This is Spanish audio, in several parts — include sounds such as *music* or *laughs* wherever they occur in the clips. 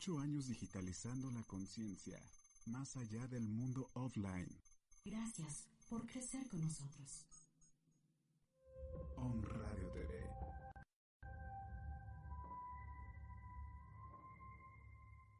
Ocho años digitalizando la conciencia, más allá del mundo offline. Gracias por crecer con nosotros. On Radio TV.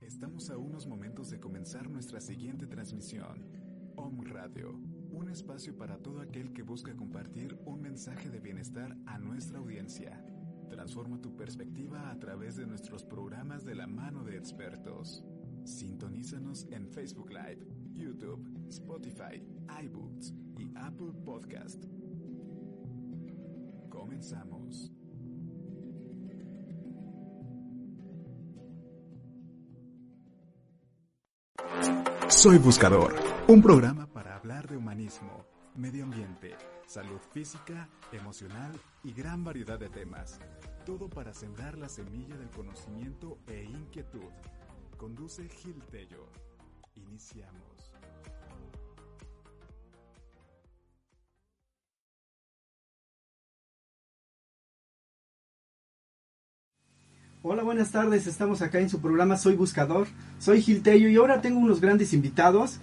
Estamos a unos momentos de comenzar nuestra siguiente transmisión. Om Radio, un espacio para todo aquel que busca compartir un mensaje de bienestar a nuestra audiencia. Transforma tu perspectiva a través de nuestros programas de la mano de expertos. Sintonízanos en Facebook Live, YouTube, Spotify, iBooks y Apple Podcast. Comenzamos. Soy Buscador, un programa para hablar de humanismo, medio ambiente, salud física, emocional y gran variedad de temas. Todo para sembrar la semilla del conocimiento e inquietud. Conduce Gil Tello. Iniciamos. Hola, buenas tardes. Estamos acá en su programa Soy Buscador. Soy Gil Tello y ahora tengo unos grandes invitados.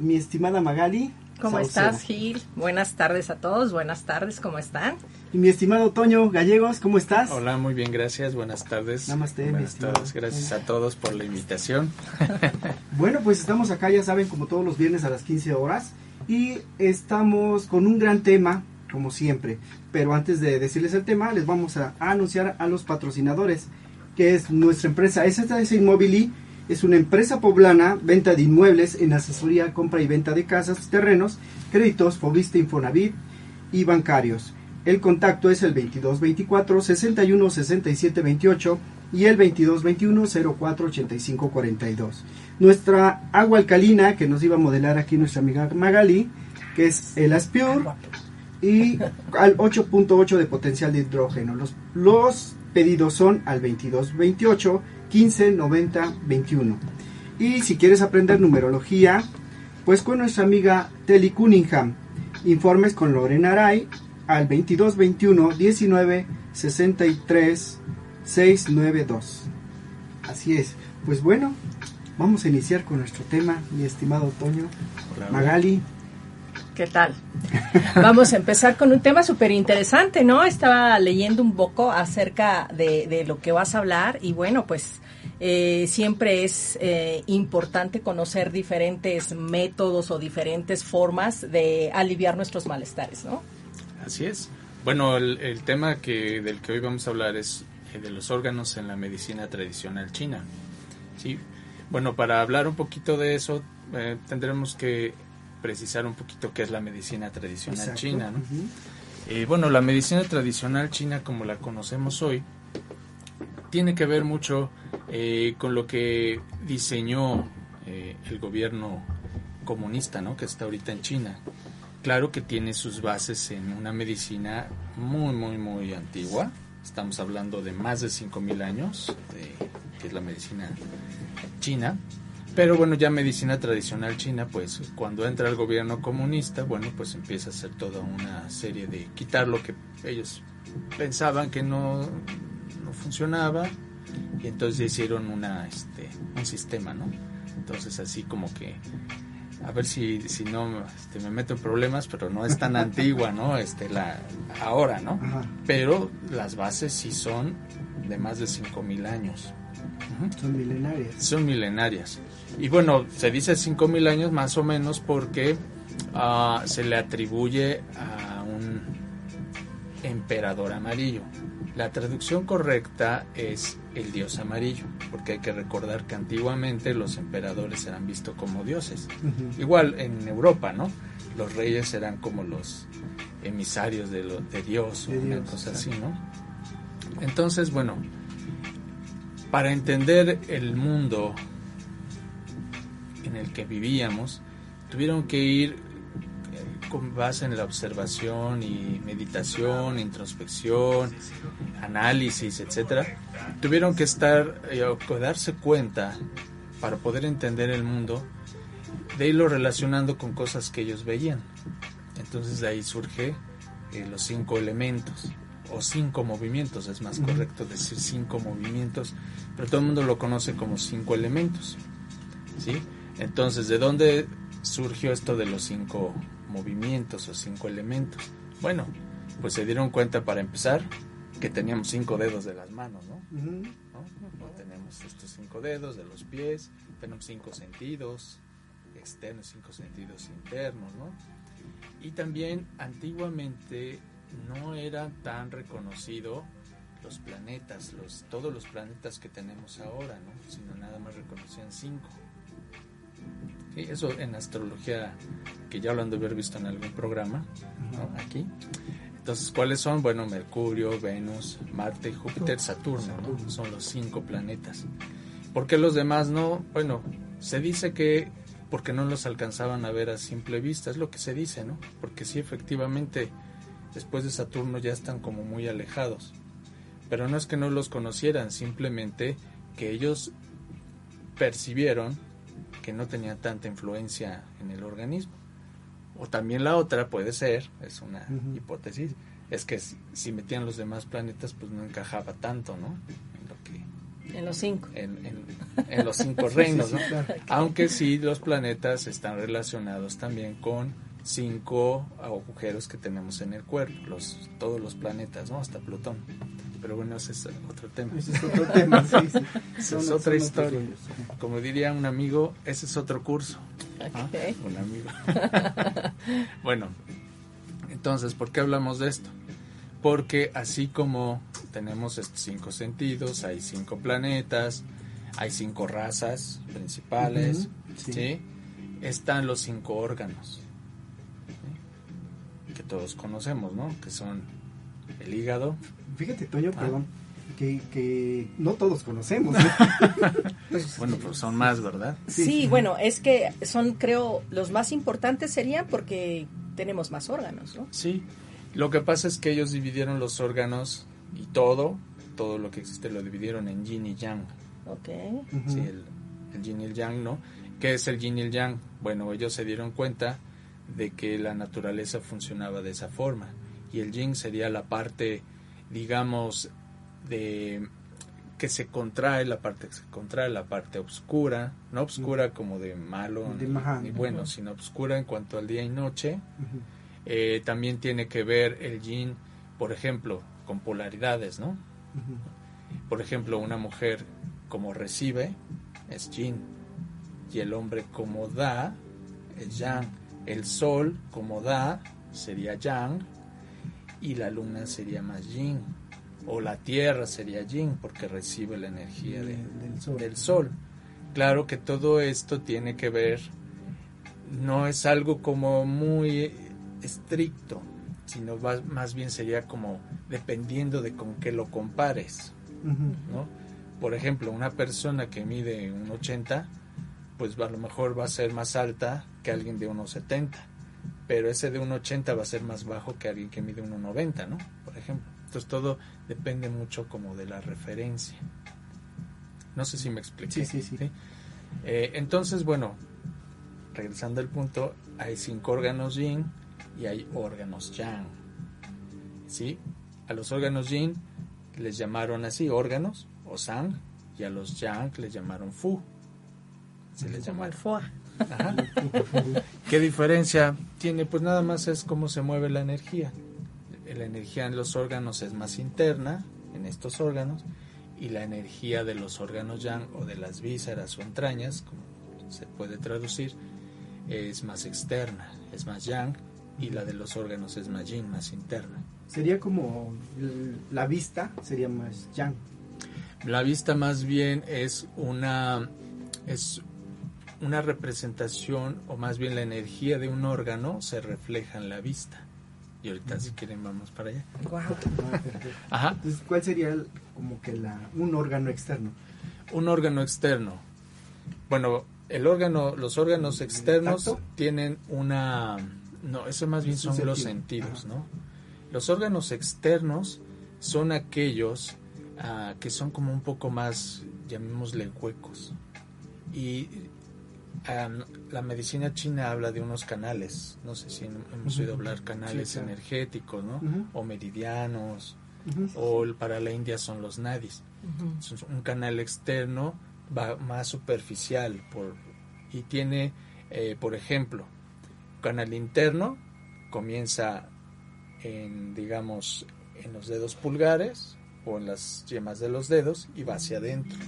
Mi estimada Magali. ¿Cómo Saucedo. estás, Gil? Buenas tardes a todos. Buenas tardes, ¿cómo están? Y mi estimado Toño Gallegos, ¿cómo estás? Hola, muy bien, gracias. Buenas tardes. Namaste, mi Buenas estimado. tardes. Gracias a todos por la invitación. *laughs* Bueno, pues estamos acá, ya saben, como todos los viernes a las 15 horas. Y estamos con un gran tema, como siempre. Pero antes de decirles el tema, les vamos a, a anunciar a los patrocinadores, que es nuestra empresa STS Inmobili. Es una empresa poblana, venta de inmuebles en asesoría, compra y venta de casas, terrenos, créditos, Fobiste, Infonavit y bancarios. El contacto es el 2224 61 67 28 y el 2221 04 85 42. Nuestra agua alcalina que nos iba a modelar aquí nuestra amiga Magali, que es el Aspure y al 8.8 de potencial de hidrógeno. Los, los pedidos son al 2228 15 90 21. Y si quieres aprender numerología, pues con nuestra amiga Telly Cunningham. Informes con Lorena Aray al 2221 19 63 692. Así es. Pues bueno, vamos a iniciar con nuestro tema, mi estimado Toño. Hola, Magali, ¿Qué tal? Vamos a empezar con un tema súper interesante, ¿no? Estaba leyendo un poco acerca de, lo que vas a hablar y bueno, pues eh, siempre es eh, importante conocer diferentes métodos o diferentes formas de aliviar nuestros malestares, ¿no? Así es. Bueno, el, tema que del que hoy vamos a hablar es eh, de los órganos en la medicina tradicional china. Sí. Bueno, para hablar un poquito de eso, tendremos que precisar un poquito qué es la medicina tradicional Exacto. china, ¿no? Eh, bueno, la medicina tradicional china, como la conocemos hoy, tiene que ver mucho eh, con lo que diseñó eh, el gobierno comunista, ¿no? Que está ahorita en China. Claro que tiene sus bases en una medicina muy, muy, muy antigua. Estamos hablando de más de 5.000 años, de, que es la medicina china. Pero bueno, ya medicina tradicional china, pues cuando entra el gobierno comunista, bueno, pues empieza a hacer toda una serie de quitar lo que ellos pensaban que no, no funcionaba y entonces hicieron una, este, un sistema, ¿no? Entonces así como que a ver si, si no este, me meto en problemas, pero no es tan *laughs* antigua, ¿no? Este, la, ahora, ¿no? Ajá. Pero las bases sí son de más de 5.000 años. Son milenarias. Son milenarias. Y bueno, se dice 5.000 años más o menos porque ah, se le atribuye a un emperador amarillo. La traducción correcta es el dios amarillo, porque hay que recordar que antiguamente los emperadores eran vistos como dioses. Igual en Europa, ¿no? Los reyes eran como los emisarios de, lo- de Dios o De una Dios, cosa exacto. así, ¿no? Entonces, bueno, para entender el mundo en el que vivíamos, tuvieron que ir eh, con base en la observación y meditación, introspección, análisis, etcétera. Tuvieron que estar eh, o darse cuenta para poder entender el mundo de irlo relacionando con cosas que ellos veían. Entonces de ahí surge eh, los cinco elementos o cinco movimientos, es más correcto decir cinco movimientos, pero todo el mundo lo conoce como cinco elementos. ¿sí? Entonces, ¿de dónde surgió esto de los cinco movimientos o cinco elementos? Bueno, pues se dieron cuenta para empezar que teníamos cinco dedos de las manos, ¿no? No tenemos estos cinco dedos de los pies, tenemos cinco sentidos externos, cinco sentidos internos, ¿no? Y también antiguamente no era tan reconocido los planetas, los, todos los planetas que tenemos ahora, ¿no? Sino nada más reconocían cinco. Sí, eso en astrología, que ya lo han de haber visto en algún programa, ¿no? Aquí. Entonces, ¿cuáles son? Bueno, Mercurio, Venus, Marte, Júpiter, Saturno, ¿no? Son los cinco planetas. ¿Por qué los demás no? Bueno, se dice que porque no los alcanzaban a ver a simple vista, es lo que se dice, ¿no? Porque sí, efectivamente, después de Saturno ya están como muy alejados. Pero no es que no los conocieran, simplemente que ellos percibieron que no tenían tanta influencia en el organismo. O también la otra puede ser, es una hipótesis, es que si, si metían los demás planetas pues no encajaba tanto, ¿no? En lo que En los cinco. en, en- en los cinco *laughs* reinos, sí, ¿no? claro. Aunque sí los planetas están relacionados también con cinco agujeros que tenemos en el cuerpo, los, todos los planetas, ¿no? Hasta Plutón. Pero bueno, ese es otro tema. Ese es otro tema, sí, sí. *laughs* Esa es otra historia. Como diría un amigo, ese es otro curso. ¿ah? Ok. Un amigo. *laughs* bueno, entonces, ¿por qué hablamos de esto? Porque así como tenemos estos cinco sentidos, hay cinco planetas, hay cinco razas principales, sí. ¿sí? Están los cinco órganos ¿sí? que todos conocemos, ¿no? Que son el hígado, Fíjate, Toño, Ah. perdón, que, que no todos conocemos. ¿no? *laughs* Bueno, pues son más, ¿verdad? Sí, Sí. bueno, es que son, creo, los más importantes serían porque tenemos más órganos, ¿no? Sí, lo que pasa es que ellos dividieron los órganos y todo, todo lo que existe lo dividieron en yin y yang. Ok. Sí, el, el yin y el yang, ¿no? ¿Qué es el yin y el yang? Bueno, ellos se dieron cuenta de que la naturaleza funcionaba de esa forma. Y el yin sería la parte, digamos, de que se contrae, la parte que se contrae, la parte oscura, no oscura como de malo De ni, bueno, sino oscura en cuanto al día y noche. Eh, también tiene que ver el yin, por ejemplo, con polaridades, ¿no? Por ejemplo, una mujer como recibe es yin y el hombre como da es yang. El sol como da sería yang y la luna sería más yin. O la tierra sería yin porque recibe la energía de- Del sol. del sol. Claro que todo esto tiene que ver, no es algo como muy estricto, sino va- más bien sería como dependiendo de con qué lo compares. ¿no? Por ejemplo, una persona que mide un 80, pues a lo mejor va a ser más alta que alguien de unos 70, pero ese de un 80 va a ser más bajo que alguien que mide un 90, ¿no? Por ejemplo. Entonces todo depende mucho como de la referencia. No sé si me expliqué. Sí, sí, sí. Eh, entonces, bueno, regresando al punto, hay cinco órganos yin y hay órganos yang. ¿Sí? A los órganos yin les llamaron así órganos o sang y a los yang les llamaron fu. Se les Como el llama. Ajá. ¿Qué diferencia tiene? Pues nada más es cómo se mueve la energía. La energía en los órganos es más interna, en estos órganos, y la energía de los órganos yang o de las vísceras o entrañas, como se puede traducir, es más externa, es más yang, y la de los órganos es más yin, más interna. Sería como la vista, sería más yang. La vista más bien es una es una representación o más bien la energía de un órgano se refleja en la vista. Y ahorita si quieren vamos para allá. Ajá. Entonces, ¿cuál sería el- como que la, un órgano externo? Un órgano externo. Bueno, el órgano, los órganos externos tienen una no, eso más bien son los sentido. sentidos, Ajá. ¿no? Los órganos externos son aquellos ah, que son como un poco más, llamémosle huecos. Y ah, la medicina china habla de unos canales, no sé si hemos oído hablar canales Sí, claro. energéticos, ¿no? O meridianos, o el- para la India son los nadis. Es un canal externo va más superficial por, y tiene, eh, por ejemplo, canal interno comienza en, digamos, en los dedos pulgares o en las yemas de los dedos y va hacia adentro.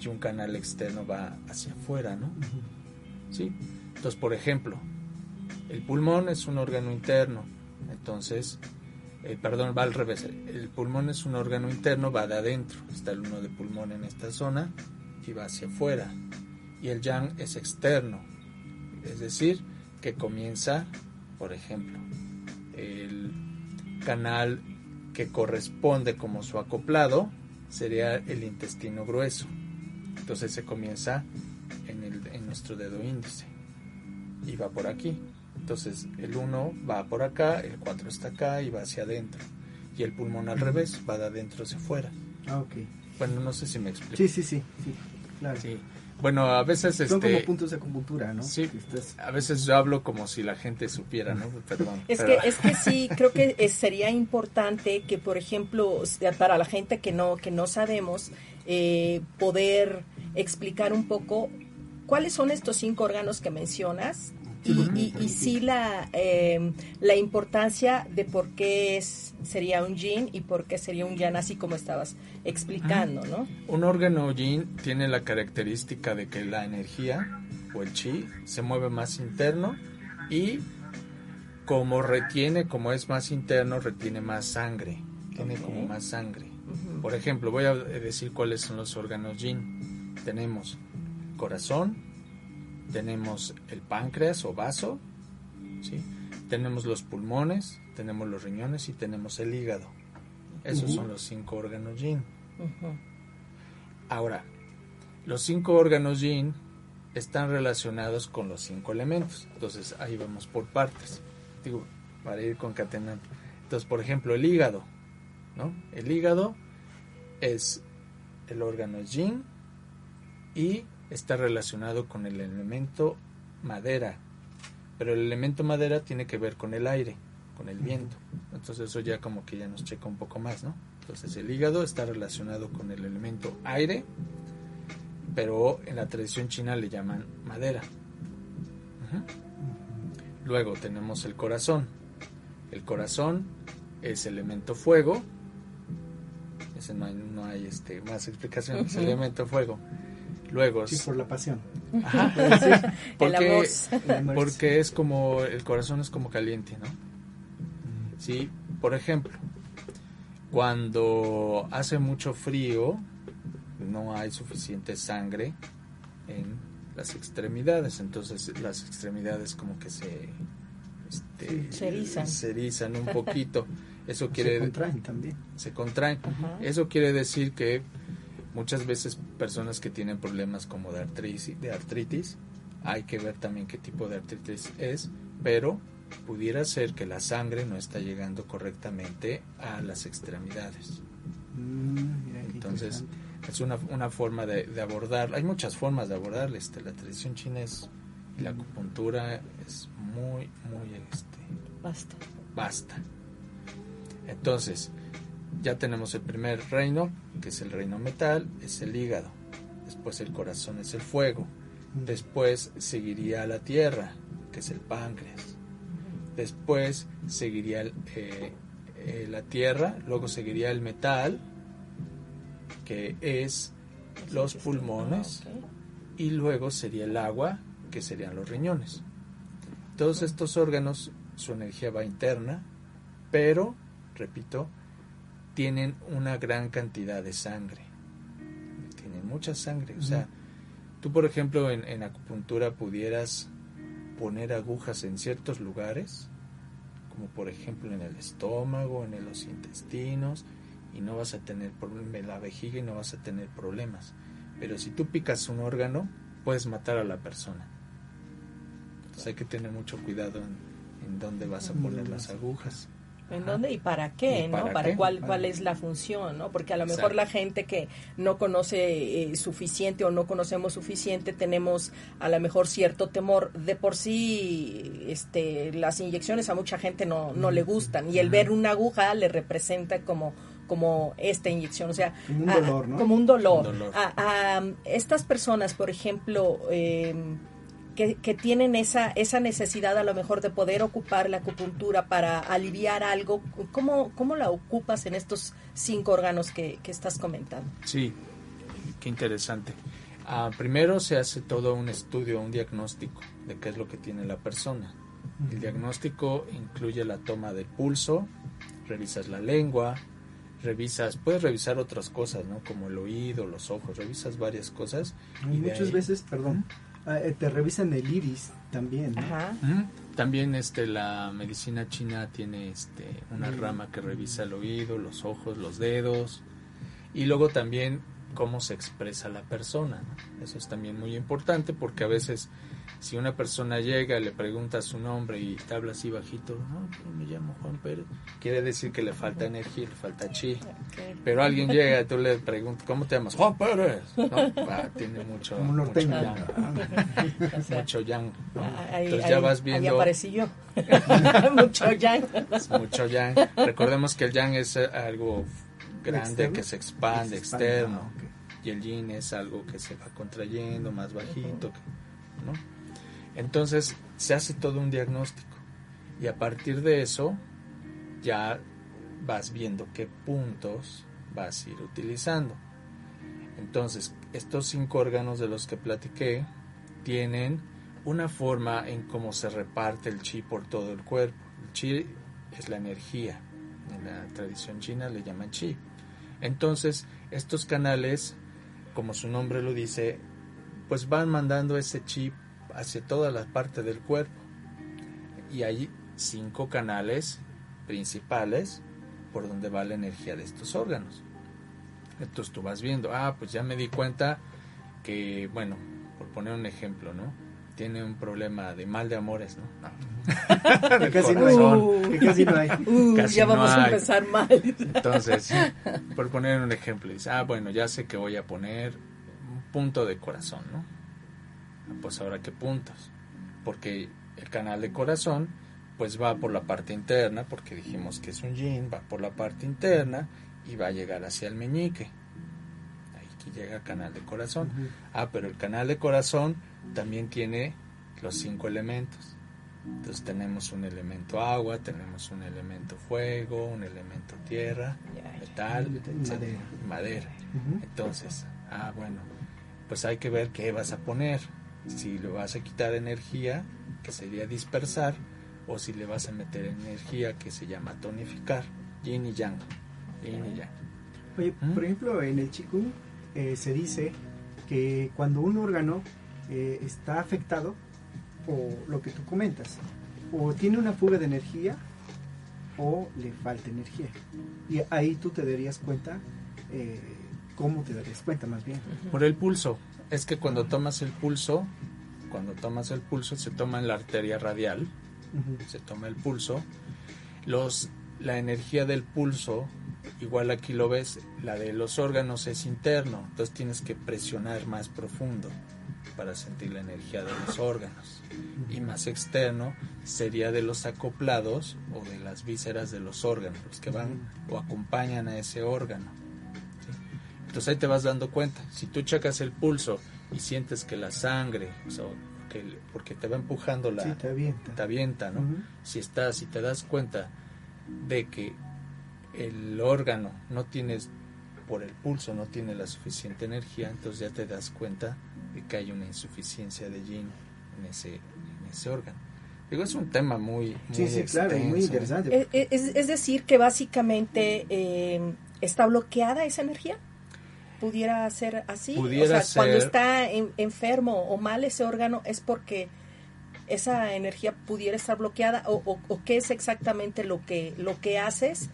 Y un canal externo va hacia afuera, ¿no? Entonces, por ejemplo, el pulmón es un órgano interno, entonces, eh, perdón, va al revés. El pulmón es un órgano interno, va de adentro. Está el uno de pulmón en esta zona y va hacia afuera. Y el yang es externo, es decir, que comienza, por ejemplo, el canal que corresponde como su acoplado sería el intestino grueso. Entonces se comienza nuestro dedo índice y va por aquí. Entonces el 1 va por acá, el 4 está acá y va hacia adentro. Y el pulmón al revés, va de adentro hacia afuera. Ah, ok. Bueno, no sé si me explico. Sí, sí, sí, sí, claro. Sí. Bueno, a veces Son este como puntos de acupuntura, ¿no? Sí. Estás- a veces yo hablo como si la gente supiera, ¿no? *laughs* Perdón. Es pero- que, es que sí, *laughs* creo que es- sería importante que, por ejemplo, para la gente que no, que no sabemos, eh, poder explicar un poco cuáles son estos cinco órganos que mencionas y, y, y sí la, eh, la importancia de por qué es, sería un yin y por qué sería un yang, así como estabas explicando, ¿no? Un órgano yin tiene la característica de que la energía o el chi se mueve más interno y como retiene, como es más interno, retiene más sangre, tiene como más sangre. Por ejemplo, voy a decir cuáles son los órganos yin. Tenemos corazón, tenemos el páncreas o vaso, ¿sí? tenemos los pulmones, tenemos los riñones y tenemos el hígado. Esos son los cinco órganos yin. Ahora, los cinco órganos yin están relacionados con los cinco elementos. Entonces, ahí vamos por partes. Digo, para ir concatenando. Entonces, por ejemplo, el hígado, ¿no? El hígado es el órgano yin y está relacionado con el elemento madera. Pero el elemento madera tiene que ver con el aire, con el viento. Entonces eso ya como que ya nos checa un poco más, ¿no? Entonces el hígado está relacionado con el elemento aire, pero en la tradición china le llaman madera. Luego tenemos el corazón. El corazón es elemento fuego. Ese no hay, no hay este, más explicación, es Ujú. elemento fuego. Luego Sí, por la pasión. Ajá. *laughs* *laughs* Porque, porque es como, el corazón es como caliente, ¿no? Sí, por ejemplo, cuando hace mucho frío, no hay suficiente sangre en las extremidades, entonces las extremidades como que se, este, Se erizan. se erizan un *laughs* poquito. Eso Se quiere contraen también. se contraen. Ajá. Eso quiere decir que muchas veces personas que tienen problemas como de artritis, de artritis, hay que ver también qué tipo de artritis es, pero pudiera ser que la sangre no está llegando correctamente a las extremidades. Mm, mira Entonces, es una, una forma de, de abordar. Hay muchas formas de abordar. Este, la tradición china es, y la acupuntura es muy, muy este, Basta. basta. Entonces, ya tenemos el primer reino, que es el reino metal, es el hígado. Después el corazón es el fuego. Después seguiría la tierra, que es el páncreas. Después seguiría el, eh, eh, la tierra, luego seguiría el metal, que es los pulmones, Ah, y luego sería el agua, que serían los riñones. Todos estos órganos, su energía va interna, pero, repito, tienen una gran cantidad de sangre. Tienen mucha sangre. O sea, tú, por ejemplo, en, en acupuntura pudieras poner agujas en ciertos lugares, como por ejemplo en el estómago, en los intestinos, y no vas a tener problemas, en la vejiga y no vas a tener problemas. Pero si tú picas un órgano, puedes matar a la persona. Entonces hay que tener mucho cuidado en, en dónde vas a poner las agujas. ¿En Ajá. dónde y para qué, ¿Y no? para Para qué? cuál, Para- cuál es la función, ¿no? Porque a lo mejor Exacto. la gente que no conoce eh, suficiente o no conocemos suficiente tenemos a lo mejor cierto temor. De por sí, este, las inyecciones a mucha gente no, no le gustan y el ver una aguja le representa como como esta inyección, o sea, Como un a- dolor, ¿no? Como un dolor. Un dolor. A, a estas personas, por ejemplo, eh, que, que tienen esa, esa necesidad a lo mejor de poder ocupar la acupuntura para aliviar algo, ¿cómo, cómo la ocupas en estos cinco órganos que, que estás comentando? Sí, qué interesante. Ah, primero se hace todo un estudio, un diagnóstico de qué es lo que tiene la persona. El diagnóstico incluye la toma del pulso, revisas la lengua, revisas, puedes revisar otras cosas, ¿no? Como el oído, los ojos, revisas varias cosas. Y y de muchas ahí- veces, perdón, te revisan el iris también. ¿no? Ajá. Ujú. También este la medicina china tiene este una Mm. rama que revisa el oído, los ojos, los dedos y luego también cómo se expresa la persona. ¿no? Eso es también muy importante porque a veces si una persona llega y le pregunta su nombre y te habla así bajito, no, pues me llamo Juan Pérez, quiere decir que le falta energía, le falta chi. Pero alguien llega y tú le preguntas, ¿cómo te llamas? Juan Pérez. No, ah, tiene mucho, Como un mucho yang. *laughs* O sea, Mucho yang. ¿no? ahí, Entonces ya vas ahí viendo aparecí yo. *laughs* Mucho yang. es mucho yang. Recordemos que el yang es eh, algo grande ¿Externo? que se expande, Que se expande, externo. ah. Y el yin es algo que se va contrayendo, más bajito. ¿no? Entonces se hace todo un diagnóstico. Y a partir de eso ya vas viendo qué puntos vas a ir utilizando. Entonces, estos cinco órganos de los que platiqué tienen una forma en cómo se reparte el chi por todo el cuerpo. El chi es la energía. En la tradición china le llaman chi. Entonces, estos canales, como su nombre lo dice, pues van mandando ese chi hacia toda la parte del cuerpo. Y hay cinco canales principales por donde va la energía de estos órganos. Entonces tú vas viendo, ah, pues ya me di cuenta que, bueno, por poner un ejemplo, ¿no? Tiene un problema de mal de amores, ¿no? No. *laughs* Casi no hay. Que casi no hay. Uh, Casi ya no vamos a empezar mal. Entonces, *laughs* por poner un ejemplo, dice, ah, bueno, ya sé que voy a poner un punto de corazón, ¿no? Pues ahora, ¿qué puntos? Porque el canal de corazón, pues va por la parte interna, porque dijimos que es un yin, va por la parte interna y va a llegar hacia el meñique. Aquí llega el canal de corazón. Ah, pero el canal de corazón también tiene los cinco elementos. Entonces tenemos un elemento agua, tenemos un elemento fuego, un elemento tierra, metal, madera. madera. Entonces, ah, bueno, pues hay que ver qué vas a poner. Si le vas a quitar energía, que sería dispersar, o si le vas a meter energía, que se llama tonificar, yin y yang. Yin y yang. Oye, ¿Mm? por ejemplo, en el Qigong eh, se dice que cuando un órgano eh, está afectado, o lo que tú comentas, o tiene una fuga de energía, o le falta energía. Y ahí tú te darías cuenta, eh, ¿cómo te darías cuenta más bien? Por el pulso. Es que cuando tomas el pulso, cuando tomas el pulso, se toma en la arteria radial, se toma el pulso. Los, la energía del pulso, igual aquí lo ves, la de los órganos es interno, entonces tienes que presionar más profundo para sentir la energía de los órganos. Y más externo sería de los acoplados o de las vísceras de los órganos, los que van o acompañan a ese órgano. Entonces ahí te vas dando cuenta. Si tú checas el pulso y sientes que la sangre, o sea, que el- porque te va empujando la, Sí, te avienta. te avienta, ¿no? Si estás, si te das cuenta de que el órgano no tienes por el pulso no tiene la suficiente energía, entonces ya te das cuenta de que hay una insuficiencia de yin en ese, en ese órgano. Digo, es un tema muy, muy Sí, sí, claro, muy interesante. Es, Eh, es- es decir, que básicamente eh, está bloqueada esa energía. ¿Pudiera ser así? Pudiera o sea, cuando está en- enfermo o mal ese órgano es porque esa energía pudiera estar bloqueada o, o- o qué es exactamente lo que, lo que haces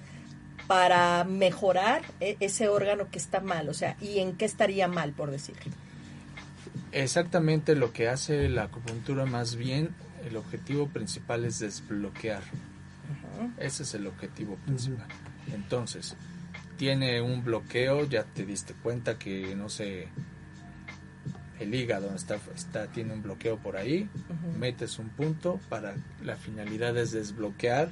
para mejorar e- ese órgano que está mal, o sea, y en qué estaría mal, por decirlo. Exactamente lo que hace la acupuntura más bien, el objetivo principal es desbloquear. Ese es el objetivo principal. Entonces, tiene un bloqueo, ya te diste cuenta que, no sé, el hígado está, está tiene un bloqueo por ahí, metes un punto para la finalidad es desbloquear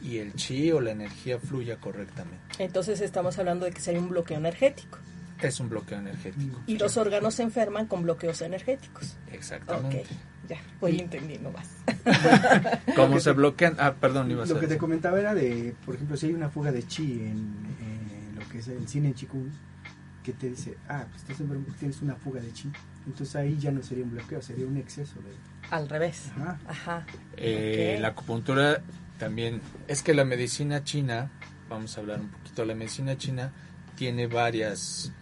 y el chi o la energía fluya correctamente. Entonces estamos hablando de que sería un bloqueo energético. Es un bloqueo energético. Y los órganos se enferman con bloqueos energéticos. Exactamente. Ok, ya, voy entendiendo más. *laughs* ¿Cómo se te- bloquean? Ah, perdón, ibas a Lo que te comentaba era de, por ejemplo, si hay una fuga de chi en, que es el cine en Chikun, que te dice, ah, pues estás enfermo porque tienes una fuga de chi. Entonces ahí ya no sería un bloqueo, sería un exceso de... Al revés. Ajá. Ajá. Eh, Ok. La acupuntura también, es que la medicina china, vamos a hablar un poquito, la medicina china tiene varias,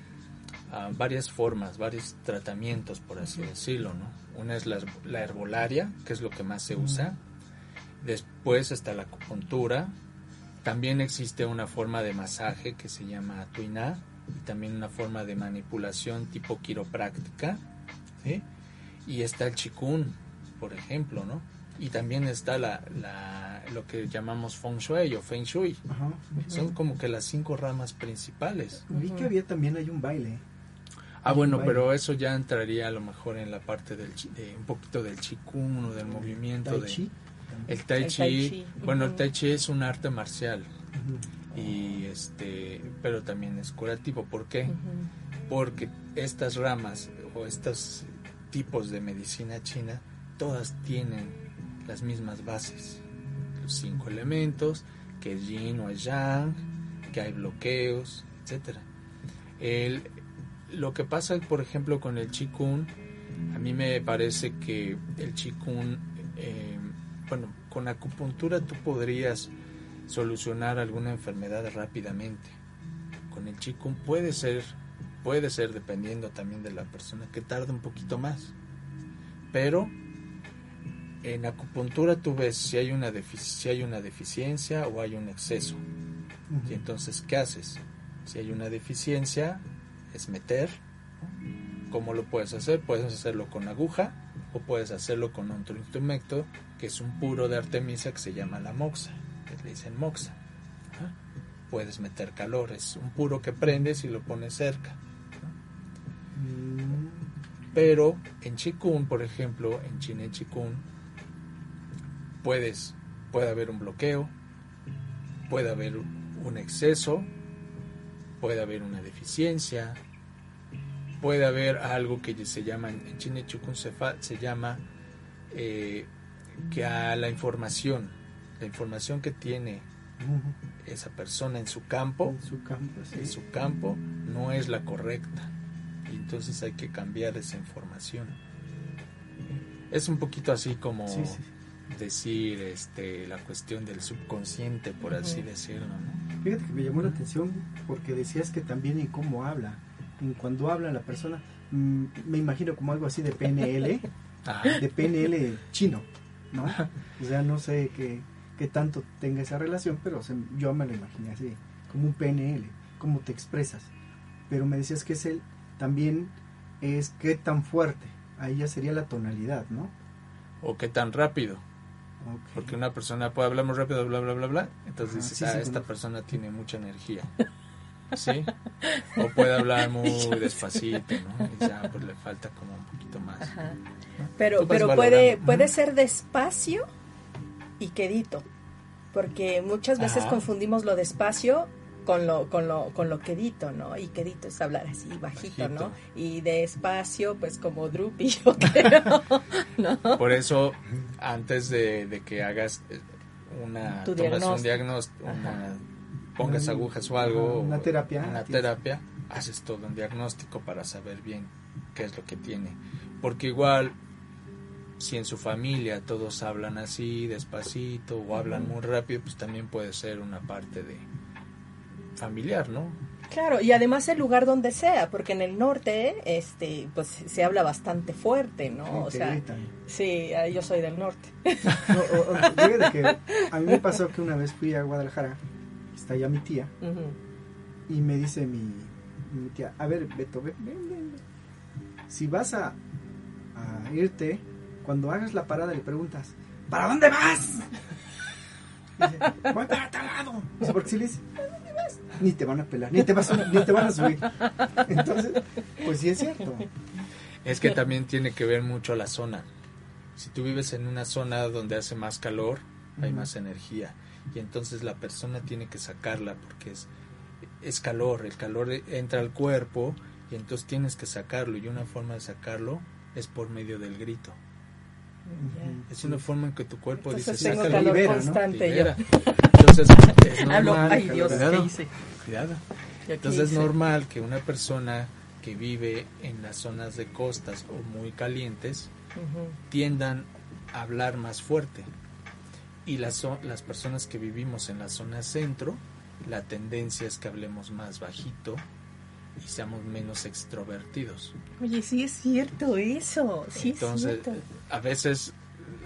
ah, varias formas, varios tratamientos, por así decirlo, ¿no? Una es la, la herbolaria, que es lo que más se usa. Después está la acupuntura. También existe una forma de masaje que se llama tuiná y también una forma de manipulación tipo quiropráctica. ¿sí? Y está el chikun, por ejemplo, ¿no? Y también está la, la- lo que llamamos feng shui o feng shui. Ajá. Son como que las cinco ramas principales. Vi que había también hay un baile. Ah, bueno, pero eso ya entraría a lo mejor en la parte del de un poquito del chikun o del movimiento de. El tai El chi. tai chi, Bueno, el tai chi es un arte marcial y este, pero también es curativo. ¿Por qué? Porque estas ramas o estos tipos de medicina china todas tienen las mismas bases, los cinco elementos, que es yin o es yang, que hay bloqueos, etcétera. El, lo que pasa, por ejemplo, con el Qigong, a mí me parece que el Qigong, eh, bueno, con acupuntura tú podrías solucionar alguna enfermedad rápidamente. Con el Qigong puede ser, puede ser dependiendo también de la persona que tarda un poquito más. Pero en acupuntura tú ves si hay una, si hay una deficiencia o hay un exceso. Y entonces, ¿qué haces? Si hay una deficiencia, es meter. ¿Cómo lo puedes hacer? Puedes hacerlo con aguja puedes hacerlo con otro instrumento que es un puro de artemisa que se llama la moxa, que le dicen moxa. Puedes meter calor, es un puro que prendes y lo pones cerca. Pero en Qigong, por ejemplo, en Chine Qigong, puedes, puede haber un bloqueo, puede haber un exceso, puede haber una deficiencia, puede haber algo que se llama, en Chine Qigong se, llama eh, que a la información, la información que tiene esa persona en su campo, En su campo, sí. en su campo no es la correcta y entonces hay que cambiar esa información es un poquito así como Sí, sí. decir este la cuestión del subconsciente por así decirlo ¿no? Fíjate que me llamó la atención porque decías que también en cómo habla. En cuando habla la persona, mm, me imagino como algo así de PNL, Ajá. de PNL chino, ¿no? O sea, no sé qué, qué tanto tenga esa relación, pero se- yo me lo imaginé así, como un PNL, cómo te expresas. Pero me decías que es el, también es qué tan fuerte, ahí ya sería la tonalidad, ¿no? o qué tan rápido porque una persona puede hablar muy rápido bla bla bla bla entonces dices sí, ah sí, esta persona tiene mucha energía *laughs* sí o puede hablar muy despacito no y ya pues le falta como un poquito más Ajá. ¿no? Pero, pero puede, puede ser despacio y quedito. Porque muchas veces Ajá. confundimos lo despacio con lo, con lo, con lo quedito, ¿no? Y quedito es hablar así, bajito, Bajito. ¿no? Y despacio, pues como droopy, *laughs* yo creo, ¿no? Por eso, antes de, de que hagas eh, una Tu tomas un diagnóstico. diagnóstico, una-. Pongas agujas o algo, una terapia. una terapia, haces todo un diagnóstico para saber bien qué es lo que tiene. Porque igual, si en su familia todos hablan así, despacito, o hablan muy rápido, pues también puede ser una parte de familiar, ¿no? Claro, y además el lugar donde sea, porque en el norte, este, pues se habla bastante fuerte, ¿no? O sea, gritan. sí, ah, yo soy del norte. No, o- o- fíjate que a mí me pasó que una vez fui a Guadalajara, está allá mi tía, y me dice mi, mi tía, a ver, Beto, ven, ven, ven, ven. Si vas a, a irte, cuando hagas la parada le preguntas, ¿para dónde vas? Dice, voy para tal lado. Dice, porque si le dice, ¿para dónde vas? Ni te van a pelar, ni te, vas a- ni te van a subir. Entonces, pues sí es cierto. Es que también tiene que ver mucho la zona. Si tú vives en una zona donde hace más calor, hay más energía. Y entonces la persona tiene que sacarla porque es, es calor. El calor entra al cuerpo y entonces tienes que sacarlo. Y una forma de sacarlo es por medio del grito. Es una forma en que tu cuerpo Entonces dice, tengo sácalo. calor libera, ¿no? constante libera. yo. *laughs* Entonces es Hablo, normal. ay Dios, Cuidado, ¿qué hice? cuidado. ¿Qué Entonces es normal que una persona que vive en las zonas de costas o muy calientes tiendan a hablar más fuerte. Y las, las personas que vivimos en la zona centro, la tendencia es que hablemos más bajito y seamos menos extrovertidos. Oye, sí es cierto eso, sí Entonces, es cierto. a veces,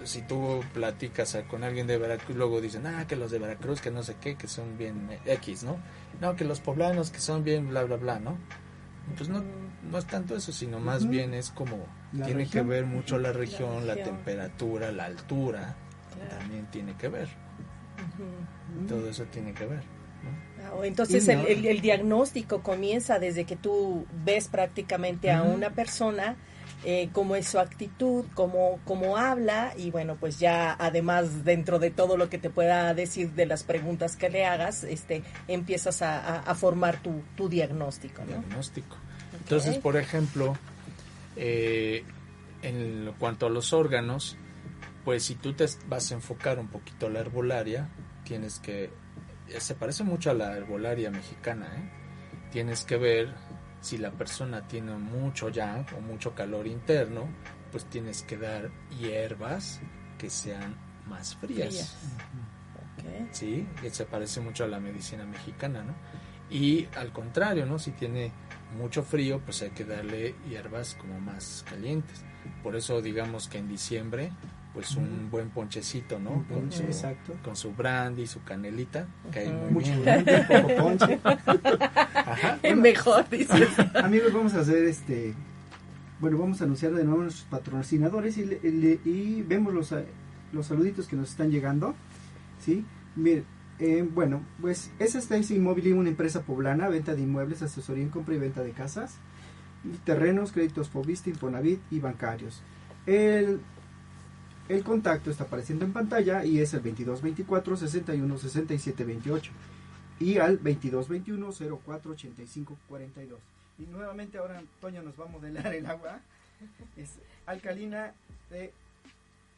si tú platicas con alguien de Veracruz, luego dicen, ah, que los de Veracruz, que no sé qué, que son bien eh, X, ¿no? No, que los poblanos, que son bien bla, bla, bla, ¿no? Pues no, no es tanto eso, sino más bien es como, La tiene región. que ver mucho la región, la, región. temperatura, la altura. También tiene que ver. Todo eso tiene que ver. ¿no? Ah, Entonces el, el- el diagnóstico comienza desde que tú ves prácticamente a una persona, eh, cómo es su actitud, cómo, cómo habla y bueno, pues ya además dentro de todo lo que te pueda decir de las preguntas que le hagas, este, empiezas a, a- a formar tu, tu diagnóstico, ¿no? diagnóstico. Entonces, por ejemplo, eh, en cuanto a los órganos, pues si tú te vas a enfocar un poquito a la herbolaria, tienes que, eh, se parece mucho a la herbolaria mexicana, ¿eh? tienes que ver si la persona tiene mucho yang o mucho calor interno, pues tienes que dar hierbas que sean más frías. Frías. Sí, que se parece mucho a la medicina mexicana, ¿no? Y al contrario, ¿no? Si tiene mucho frío, pues hay que darle hierbas como más calientes. Por eso digamos que en diciembre, pues un buen ponchecito, ¿no? Un Con ponche, su, exacto. con su brandy, su canelita, cae Ujú. muy Mucho bien. grande, poco ponche. *laughs* Ajá. Mejor, dices. *laughs* Amigos, vamos a hacer este. Bueno, vamos a anunciar de nuevo a nuestros patrocinadores y, le- le- y vemos los, los saluditos que nos están llegando. ¿Sí? Miren, eh, bueno, pues es Stacy Immobilier, una empresa poblana, venta de inmuebles, asesoría en compra y venta de casas, terrenos, créditos Fobista, Infonavit y bancarios. El, el contacto está apareciendo en pantalla y es el 2224 61 67 28 y al 2221 04 85 42. Y nuevamente ahora Antonio nos va a modelar el agua. Es alcalina de,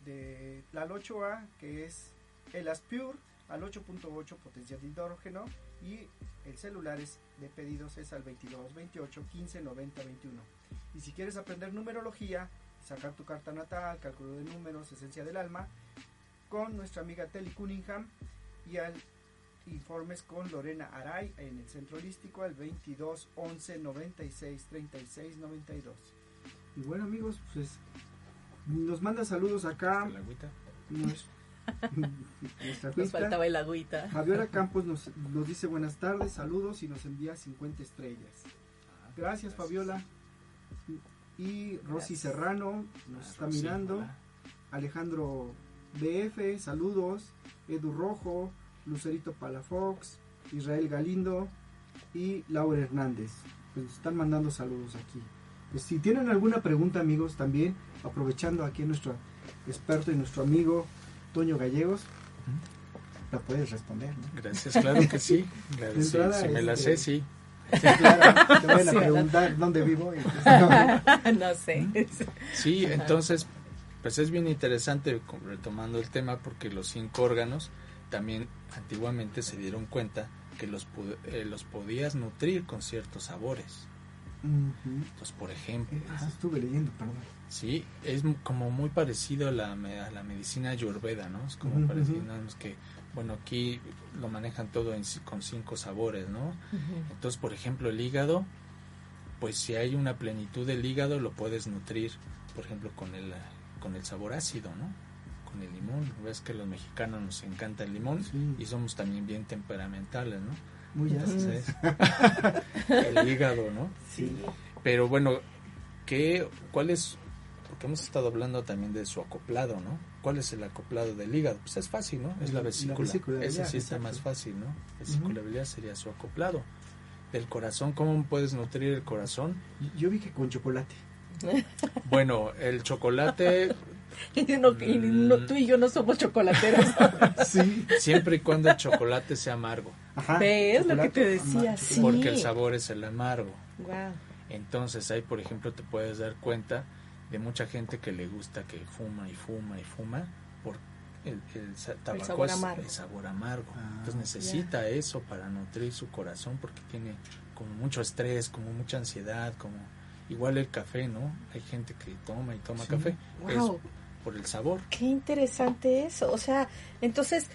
de la 8A, que es el Aspure al 8.8 potencial de hidrógeno y el celular es de pedidos es al 22 28 15 90 21. Y si quieres aprender numerología, sacar tu carta natal, cálculo de números, esencia del alma, con nuestra amiga Telly Cunningham y al informes con Lorena Aray en el centro holístico al 22 11 96 36 92. Y bueno amigos, pues nos manda saludos acá El agüita. nos- *laughs* nuestra Nos faltaba el agüita. Fabiola Campos nos, nos dice buenas tardes, saludos y nos envía 50 estrellas. Gracias Fabiola. Y Rosy Gracias. Serrano nos Ah, está Rosy, mirando. hola. Alejandro BF, saludos. Edu Rojo, Lucerito Palafox, Israel Galindo y Laura Hernández. Pues nos están mandando saludos aquí. Pues si tienen alguna pregunta, amigos, también aprovechando aquí a nuestro experto y nuestro amigo Toño Gallegos, la puedes responder, ¿no? Gracias, claro que sí. *laughs* Claro, sí, si me la sé, sí. Sí, claro, te van a *laughs* Sí, preguntar dónde vivo. y pues, *laughs* no. no sé. Sí, entonces, pues es bien interesante, retomando el tema, porque los cinco órganos también antiguamente se dieron cuenta que los, eh, los podías nutrir con ciertos sabores. Ujú. Entonces, por ejemplo, Eso estuve leyendo, perdón. sí, es como muy parecido a la, me- a la medicina ayurveda, ¿no? Es como Ujú, parecido, nada más que, bueno, aquí lo manejan todo en con cinco sabores, ¿no? Entonces, por ejemplo, el hígado, pues si hay una plenitud del hígado, lo puedes nutrir, por ejemplo, con el, con el sabor ácido, ¿no? Con el limón. Ves que a los mexicanos nos encanta el limón Sí. y somos también bien temperamentales, ¿no? Muy Entonces, *laughs* el hígado, ¿no? Sí. Pero bueno, ¿qué, ¿cuál es? Porque hemos estado hablando también de su acoplado, ¿no? ¿Cuál es el acoplado del hígado? Pues es fácil, ¿no? Es la La- la vesícula. vesícula Ese sí está más fácil, ¿no? Vesícula sería su acoplado. Del corazón, ¿cómo puedes nutrir el corazón? Yo vi que con chocolate. *laughs* Bueno, el chocolate, *laughs* Y no- y no- tú y yo no somos chocolateros. *laughs* Sí. siempre y cuando el chocolate sea amargo, Ajá. ¿Ves lo que te decía? Sí. porque el sabor es el amargo. Guau. Entonces ahí, por ejemplo, te puedes dar cuenta de mucha gente que le gusta que fuma y fuma y fuma por el, tabaco sabor es amargo. el sabor amargo. Ah, Entonces necesita eso para nutrir su corazón porque tiene como mucho estrés, como mucha ansiedad, como igual el café, ¿no? Hay gente que toma y toma Sí. café Wow. es por el sabor. Qué interesante eso. O sea, entonces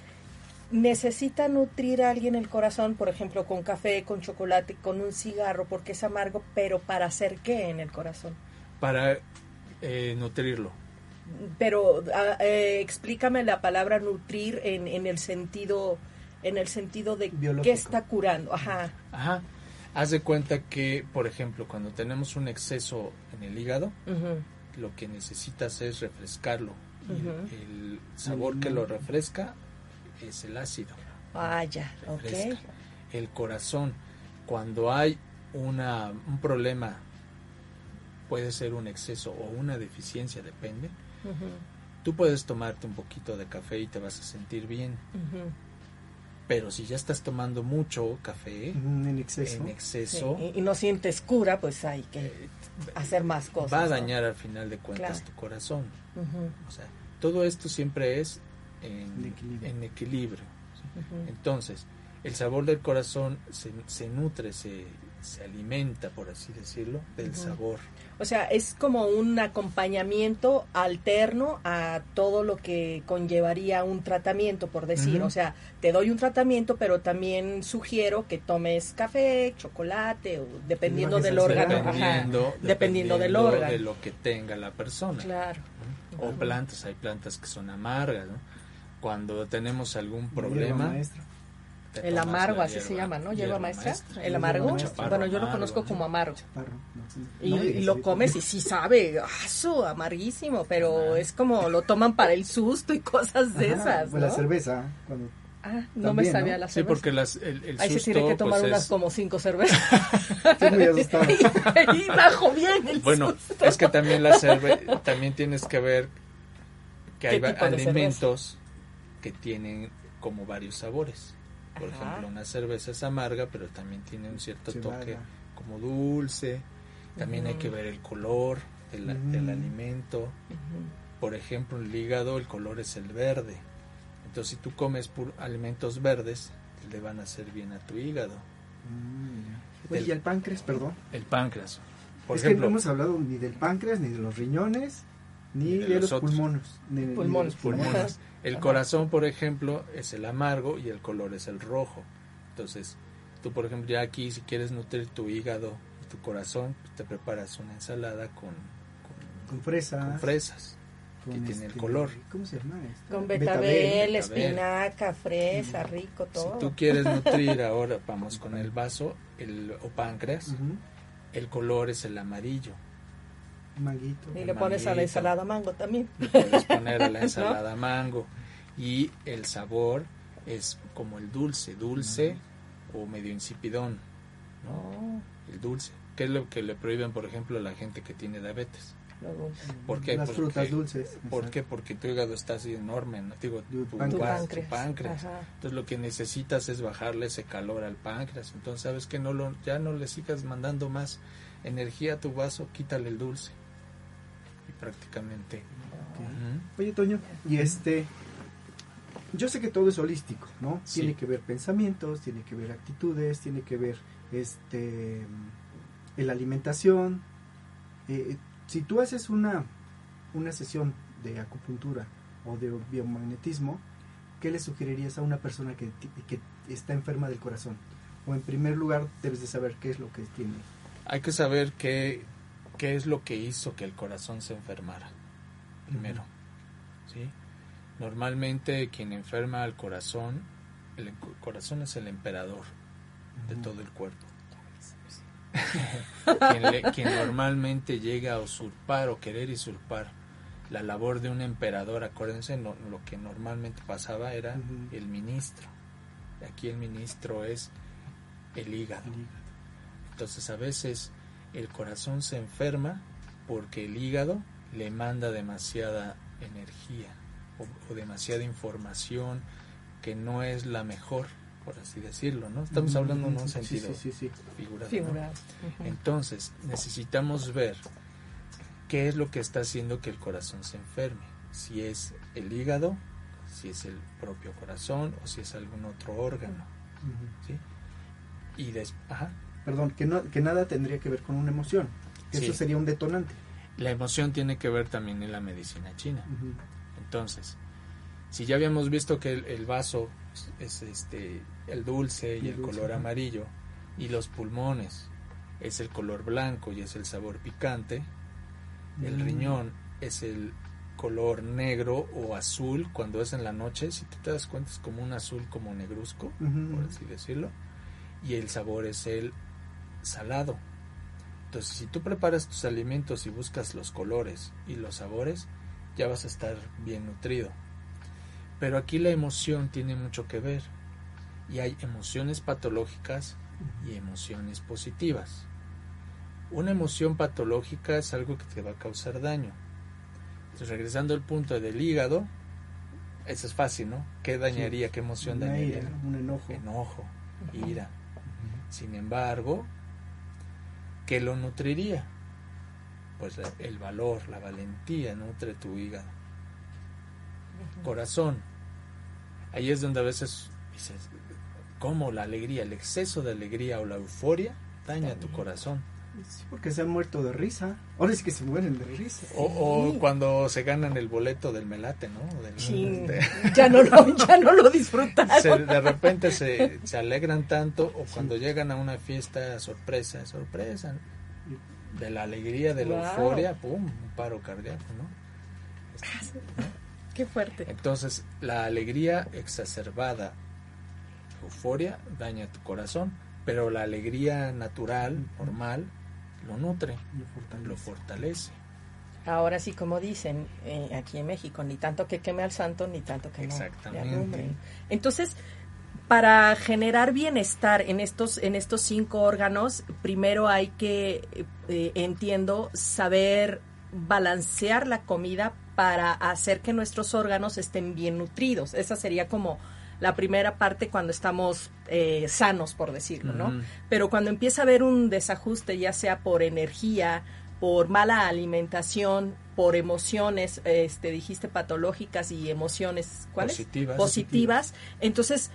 necesita nutrir a alguien el corazón, por ejemplo, con café, con chocolate, con un cigarro, porque es amargo, pero para hacer qué en el corazón. Para eh, nutrirlo. Pero ah, eh, explícame la palabra nutrir en, en el sentido en el sentido de Biológico. qué está curando. Ajá. Ajá. Haz de cuenta que, por ejemplo, cuando tenemos un exceso en el hígado, lo que necesitas es refrescarlo. Y el- Ujú. el, sabor que lo refresca es el ácido. Vaya, ok. refresca. El corazón, cuando hay una, un problema, puede ser un exceso o una deficiencia, depende. Ujú, Tú puedes tomarte un poquito de café y te vas a sentir bien, pero si ya estás tomando mucho café Mm, En exceso. en exceso, Sí, y, y no sientes cura, pues hay que hacer más cosas. va a ¿no? dañar al final de cuentas Claro. tu corazón. O sea, todo esto siempre es en, En equilibrio. Entonces, el sabor del corazón se, se nutre, se, se alimenta, por así decirlo, del sabor. O sea, es como un acompañamiento alterno a todo lo que conllevaría un tratamiento, por decir. O sea, te doy un tratamiento, pero también sugiero que tomes café, chocolate, o dependiendo del órgano. ajá. Dependiendo, Dependiendo del dependiendo órgano. de lo que tenga la persona. Claro. ¿no? O plantas, hay plantas que son amargas. ¿no? Cuando tenemos algún problema, maestra. El amargo, así se llama, ¿no? Hierba maestra. El Hierba amargo. maestra. Bueno, yo lo conozco ¿no? como amargo. Chaparro, no, sí. Y, No me y lo comes y sí sabe, aso, amarguísimo, pero es como lo toman para el susto y cosas de Ajá, esas, pues ¿no? la cerveza, cuando Ah, no me También, sabía ¿no? la Sí, cerveza. porque las, el, el Ahí se susto, tiene que tomar pues, unas es- como cinco cervezas. *laughs* estoy muy asustado. *laughs* y bajo bien el Bueno, susto. es que también la cerve también tienes que ver que hay ¿Qué va- tipo de alimentos que tienen como varios sabores. Por Ajá. ejemplo, una cerveza es amarga, pero también tiene un cierto toque como dulce. También hay que ver el color del, del alimento. Por ejemplo, el hígado, el color es el verde. Entonces, si tú comes pur- alimentos verdes, le van a hacer bien a tu hígado. Mm, Oye, Del- y el páncreas, perdón. El páncreas. Por es ejemplo, que no hemos hablado ni del páncreas, ni de los riñones, ni, de de, los pulmones. ni- ni de Pulmones, los pulmones. El Ajá. corazón, por ejemplo, es el amargo y el color es el rojo. Entonces, tú, por ejemplo, ya aquí, si quieres nutrir tu hígado y tu corazón, pues, te preparas una ensalada con, con, Con fresas. con fresas. con que tiene el este, color. ¿Cómo se llama? esto? Con betabel, betabel. espinaca, fresa, rico, todo. Si tú quieres *laughs* nutrir ahora, vamos con el vaso el, o páncreas, el color es el amarillo. Manguito. y le pones a la manguito. ensalada mango también. Le puedes poner a la *laughs* ensalada mango. Y el sabor es como el dulce, dulce o medio insipidón. ¿no? Oh, El dulce. ¿Qué es lo que le prohíben, por ejemplo, a la gente que tiene diabetes? dulce. ¿Por qué? Las Porque- frutas dulces. ¿Por exacto. qué? Porque tu hígado está así enorme, ¿no? Digo, Tu tu, páncreas. Tu páncreas. Entonces lo que necesitas es bajarle ese calor al páncreas. Entonces, ¿sabes que No lo, ya no le sigas mandando más energía a tu vaso, quítale el dulce. Prácticamente... Oye, Toño, y este. yo sé que todo es holístico, ¿no? Sí. Tiene que ver pensamientos, tiene que ver actitudes, tiene que ver este la alimentación. Eh, si tú haces una, una sesión de acupuntura o de biomagnetismo, ¿qué le sugerirías a una persona que, que está enferma del corazón? O en primer lugar debes de saber qué es lo que tiene. Hay que saber qué, qué es lo que hizo que el corazón se enfermara. Primero. ¿sí? Normalmente quien enferma al corazón, el co- corazón es el emperador de todo el cuerpo. *laughs* quien, le- quien normalmente llega a usurpar o querer usurpar la labor de un emperador, acuérdense, no- lo que normalmente pasaba era el ministro. Aquí el ministro es el hígado. Entonces a veces el corazón se enferma porque el hígado le manda demasiada energía o, o demasiada información que no es la mejor, por así decirlo, ¿no? Estamos hablando en un sentido Sí, sí, sí. figurado. Entonces necesitamos ver qué es lo que está haciendo que el corazón se enferme. Si es el hígado, si es el propio corazón o si es algún otro órgano. Y des- ajá. Perdón, que, no, que nada tendría que ver con una emoción. Sí. Eso sería un detonante. La emoción tiene que ver también en la medicina china. Entonces, si ya habíamos visto que el, el vaso es este el dulce y El el, dulce, color amarillo y los pulmones es el color blanco y es el sabor picante, el Mm. riñón es el color negro o azul cuando es en la noche, si tú te das cuenta es como un azul como negruzco, por así decirlo, y el sabor es el salado. Entonces, si tú preparas tus alimentos y buscas los colores y los sabores, ya vas a estar bien nutrido. Pero aquí la emoción tiene mucho que ver. Y hay emociones patológicas y emociones positivas. Una emoción patológica es algo que te va a causar daño. Entonces, regresando al punto del hígado, eso es fácil, ¿no? ¿Qué dañaría? ¿Qué emoción dañaría? ira, un enojo. enojo, ira. Sin embargo, ¿qué lo nutriría? Pues la- el valor, la valentía nutre tu hígado. Corazón. Ahí es donde a veces dices, ¿cómo la alegría, el exceso de alegría o la euforia daña tu corazón? Sí, porque se han muerto de risa. Ahora sí que se mueren de risa. O, o cuando se ganan el boleto del melate, ¿no? Del- Sí, de- *laughs* ya no lo, ya no lo disfrutaron. se- de repente se, se alegran tanto o cuando llegan a una fiesta sorpresa, sorpresa, de la alegría, de la Wow. euforia, pum, un paro cardíaco, ¿no? Qué fuerte. Entonces, la alegría exacerbada, euforia, daña tu corazón, pero la alegría natural, normal, lo nutre, Lo fortalece. lo fortalece. Ahora sí, como dicen eh, aquí en México, ni tanto que queme al santo, ni tanto que no le Exactamente. alumbre. Entonces, para generar bienestar en estos, en estos cinco órganos, primero hay que, eh, entiendo, saber balancear la comida para hacer que nuestros órganos estén bien nutridos. Esa sería como la primera parte cuando estamos eh, sanos, por decirlo, ¿no? Pero cuando empieza a haber un desajuste, ya sea por energía, por mala alimentación, por emociones, este, dijiste patológicas y emociones, ¿cuáles? Positivas. Positivas. Entonces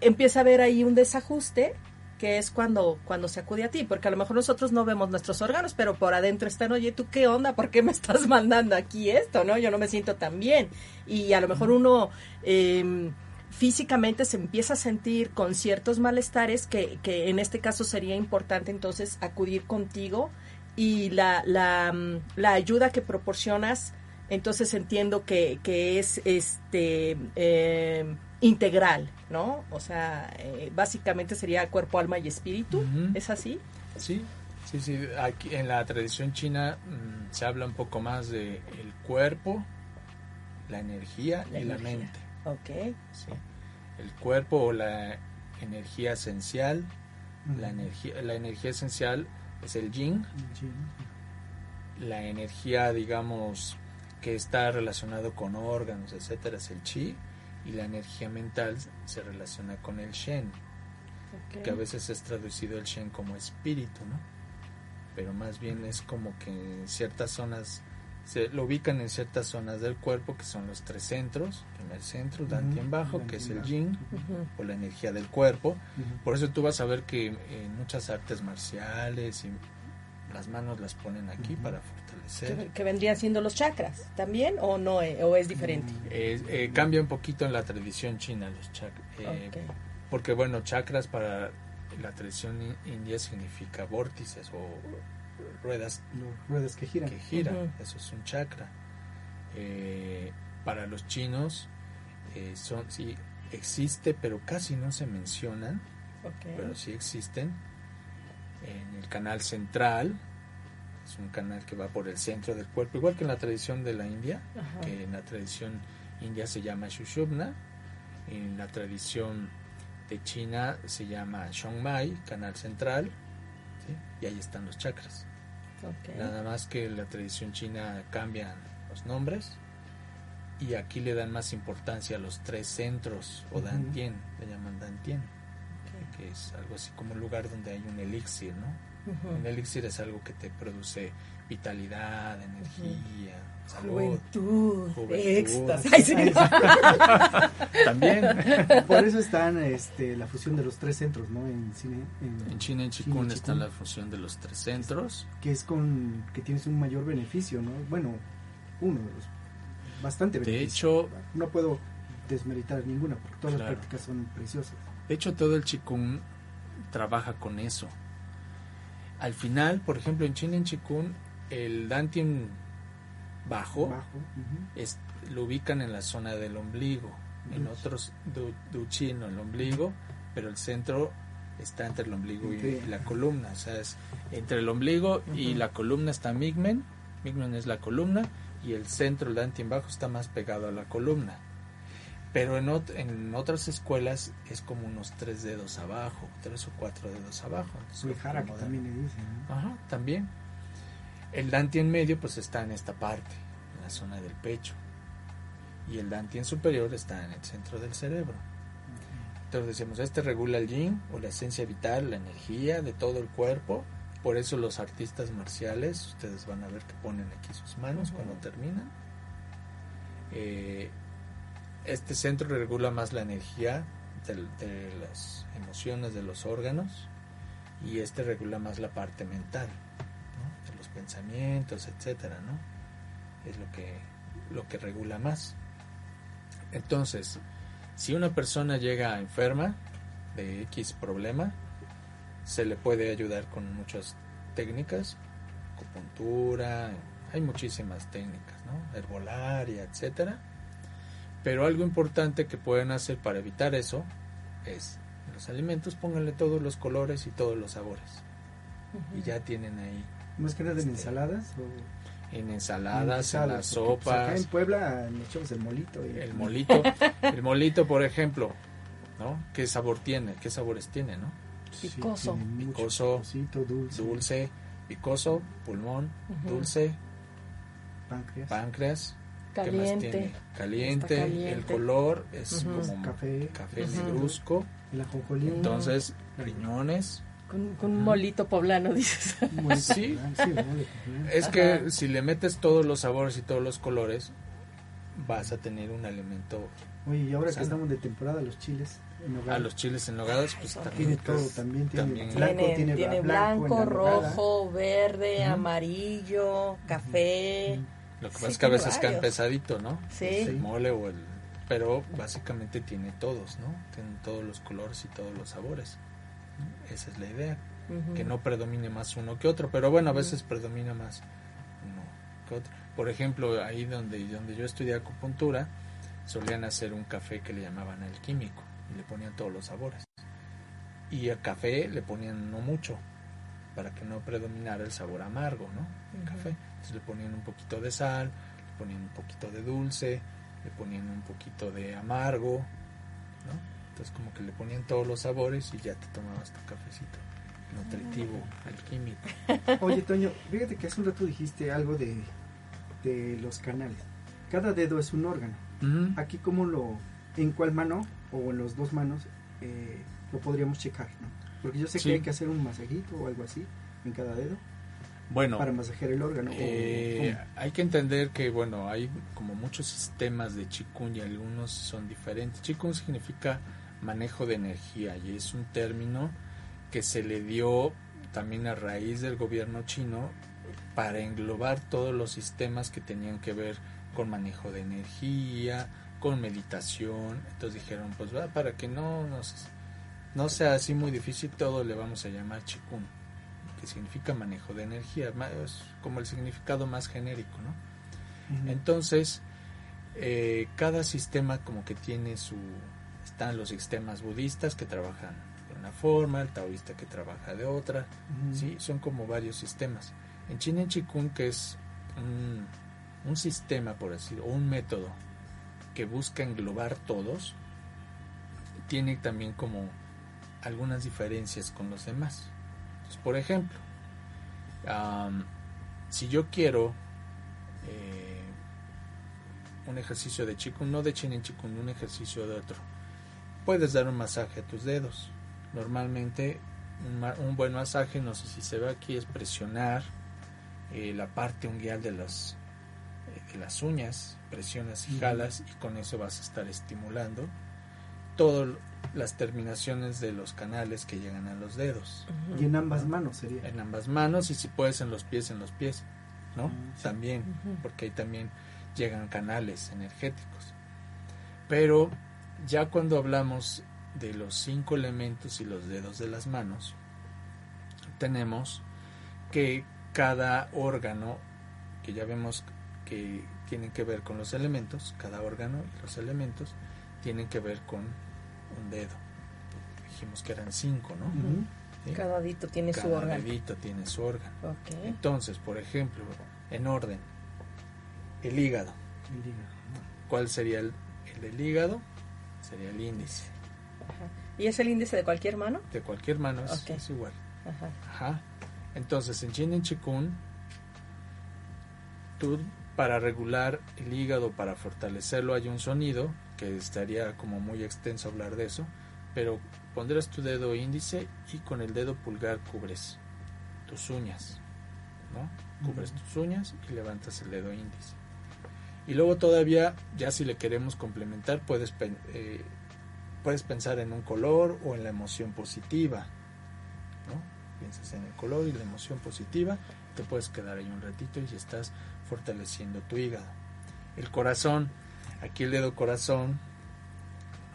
empieza a haber ahí un desajuste que es cuando, cuando se acude a ti, porque a lo mejor nosotros no vemos nuestros órganos, pero por adentro están, oye, ¿tú qué onda? ¿Por qué me estás *laughs* mandando aquí esto? ¿No? Yo no me siento tan bien. Y a lo mejor uno eh, físicamente se empieza a sentir con ciertos malestares que, que en este caso sería importante entonces acudir contigo y la, la, mm, la ayuda que proporcionas, entonces entiendo que, que es este eh, integral, ¿no? O sea, eh, básicamente sería cuerpo, alma y espíritu. ¿es así? Sí, sí, sí. Aquí en la tradición china mm, se habla un poco más de el cuerpo, la energía La y la mente. Ok. ¿sí? El cuerpo o la energía esencial, la energía, la energía esencial es el yin, la energía, digamos, que está relacionado con órganos, etcétera, es el chi, y la energía mental se relaciona con el shen. que a veces es traducido el Shen como espíritu, ¿no? Pero más bien es como que en ciertas zonas se lo ubican en ciertas zonas del cuerpo que son los tres centros, primer centro, Dantian bajo, que es el yin o la energía del cuerpo. Por eso tú vas a ver que en muchas artes marciales y las manos las ponen aquí para fortalecer. Que, que vendrían siendo los chakras también o no eh, o es diferente. Eh, eh, cambia un poquito en la tradición china los chakras. Porque bueno, chakras para la tradición in- india significa vórtices o ruedas Los ruedas que giran. que giran. Eso es un chakra. Eh, para los chinos eh, son sí existe, pero casi no se mencionan, pero sí existen. En el canal central es un canal que va por el centro del cuerpo, igual que en la tradición de la India, Ajá. que en la tradición india se llama Shushubna, en la tradición de China se llama Shongmai, canal central, ¿sí? y ahí están los chakras. Nada más que la tradición china cambian los nombres y aquí le dan más importancia a los tres centros o dantien, le llaman dantien, que es algo así como un lugar donde hay un elixir, ¿no? Un elixir es algo que te produce vitalidad, energía, salud. Juventud, éxtasis. Ay, sí. *laughs* También Por eso están este, la fusión de los tres centros, ¿no? En cine. En, en China, en Chikun, está la fusión de los tres centros. Que es con. que tienes un mayor beneficio, ¿no? Bueno, uno de los. Bastante De hecho, No puedo desmeritar ninguna, porque todas Claro. las prácticas son preciosas. De hecho, todo el Chikun trabaja con eso. Al final, por ejemplo, en China, en Chikun, el Dantien bajo, Bajo. es- lo ubican en la zona del ombligo. En otros, du, Duchi en el ombligo, pero el centro está entre el ombligo y, la columna. O sea, es entre el ombligo y la columna está Migmen. Migmen es la columna y el centro, el Dantien bajo, está más pegado a la columna. Pero en, ot- en otras escuelas es como unos tres dedos abajo, tres o cuatro dedos abajo. Entonces, Jara, que también le dicen. ¿no? Ajá, también. El Dantien medio pues está en esta parte, en la zona del pecho. Y el Dantien superior está en el centro del cerebro. Entonces decíamos, este regula el yin o la esencia vital, la energía de todo el cuerpo. Por eso los artistas marciales, ustedes van a ver que ponen aquí sus manos cuando terminan. Eh, este centro regula más la energía de, las emociones de los órganos y este regula más la parte mental, pensamientos, etcétera, ¿no? Es lo que lo que regula más. Entonces, si una persona llega enferma de X problema, se le puede ayudar con muchas técnicas, acupuntura, hay muchísimas técnicas, ¿no? Herbolaria, etcétera. Pero algo importante que pueden hacer para evitar eso es en los alimentos pónganle todos los colores y todos los sabores. Y ya tienen ahí Más que nada en Este, ensaladas o en ensaladas, en las porque, pues, acá sopas, en Puebla echamos el molito. y- el molito, *laughs* el molito por ejemplo, ¿no? ¿Qué sabor tiene? ¿Qué sabores tiene, no? Sí, Picoso. tiene mucho Picoso, picosito, dulce, Dulce, picoso, pulmón, Ujú. dulce, páncreas, páncreas, ¿qué más Caliente. tiene? Caliente, caliente. el color es Ujú. como Café. café Ujú. negruzco, el ajonjolí. entonces riñones. Con, con un molito poblano, *laughs* dices. Sí. Es Ajá. que si le metes todos los sabores y todos los colores, vas a tener un alimento Oye, y ahora que Sano. estamos de temporada, los chiles. en a los chiles en nogadas, Ay, pues también. Tiene todo, también tiene también- blanco, tiene tiene, tiene blanco, blanco, nogada. rojo, verde, Ujú. amarillo, café. Lo que Sí, pasa es que a veces cae pesadito, ¿no? Sí. El mole o el... Pero básicamente tiene todos, ¿no? Tiene todos los colores y todos los sabores. Esa es la idea. Que no predomine más uno que otro. Pero bueno, a veces predomina más uno que otro. Por ejemplo, ahí donde, donde yo estudié acupuntura, solían hacer un café que le llamaban alquímico. Y le ponían todos los sabores. Y al café le ponían no mucho. Para que no predominara el sabor amargo, ¿no? El café. Entonces le ponían un poquito de sal, le ponían un poquito de dulce, le ponían un poquito de amargo, ¿no? Entonces como que le ponían todos los sabores y ya te tomabas tu cafecito nutritivo, alquímico. Oye, Toño, fíjate que hace un rato dijiste algo de, de los canales. Cada dedo es un órgano. Aquí, ¿cómo lo, en cuál mano o en los dos manos eh, lo podríamos checar? ¿no? Porque yo sé Sí. que hay que hacer un masajito o algo así en cada dedo. Bueno, para masajear el órgano. o- eh, hay que entender que, bueno, hay como muchos sistemas de y algunos son diferentes. Qigong significa manejo de energía y es un término que se le dio también a raíz del gobierno chino para englobar todos los sistemas que tenían que ver con manejo de energía, con meditación. Entonces dijeron, pues va, para que no nos, no sea así muy difícil, todo le vamos a llamar Qigong, que significa manejo de energía, es como el significado más genérico, ¿no? Entonces, eh, cada sistema como que tiene su... Están los sistemas budistas que trabajan de una forma, el taoísta que trabaja de otra. ¿sí? Son como varios sistemas. En China en Chikung, que es un, un sistema, por decir, o un método que busca englobar todos, tiene también como algunas diferencias con los demás. Entonces, por ejemplo, si yo quiero eh, un ejercicio de Chikung, no de Chin en Chikung, un ejercicio de otro, puedes dar un masaje a tus dedos. Normalmente un, buen masaje, no sé si se ve aquí, es presionar eh, la parte unguial de las, eh, de las uñas, presionas y jalas y con eso vas a estar estimulando todas las terminaciones de los canales que llegan a los dedos Y en ambas manos sería. en ambas manos y si puedes en los pies en los pies no Ah, sí. también porque ahí también llegan canales energéticos pero ya cuando hablamos de los cinco elementos y los dedos de las manos tenemos que cada órgano que ya vemos que tienen que ver con los elementos cada órgano y los elementos tienen que ver con un dedo dijimos que eran cinco no. Cada dito tiene su Cada órgano. dedito tiene su órgano. Ok. Entonces, por ejemplo, en orden, el hígado. El hígado. ¿Cuál sería el, el del hígado? Sería el índice. Ajá. ¿Y es el índice de cualquier mano? De cualquier mano es, igual. Ajá. Ajá. Entonces, en Chin en Chikun, tú para regular el hígado, para fortalecerlo, hay un sonido, que estaría como muy extenso hablar de eso, pero pondrás tu dedo índice y con el dedo pulgar cubres tus uñas, ¿no? Cubres tus uñas y levantas el dedo índice. Y luego todavía, ya si le queremos complementar, puedes, eh, puedes pensar en un color o en la emoción positiva, ¿no? Piensas en el color y la emoción positiva, te puedes quedar ahí un ratito y estás fortaleciendo tu hígado. El corazón, aquí el dedo corazón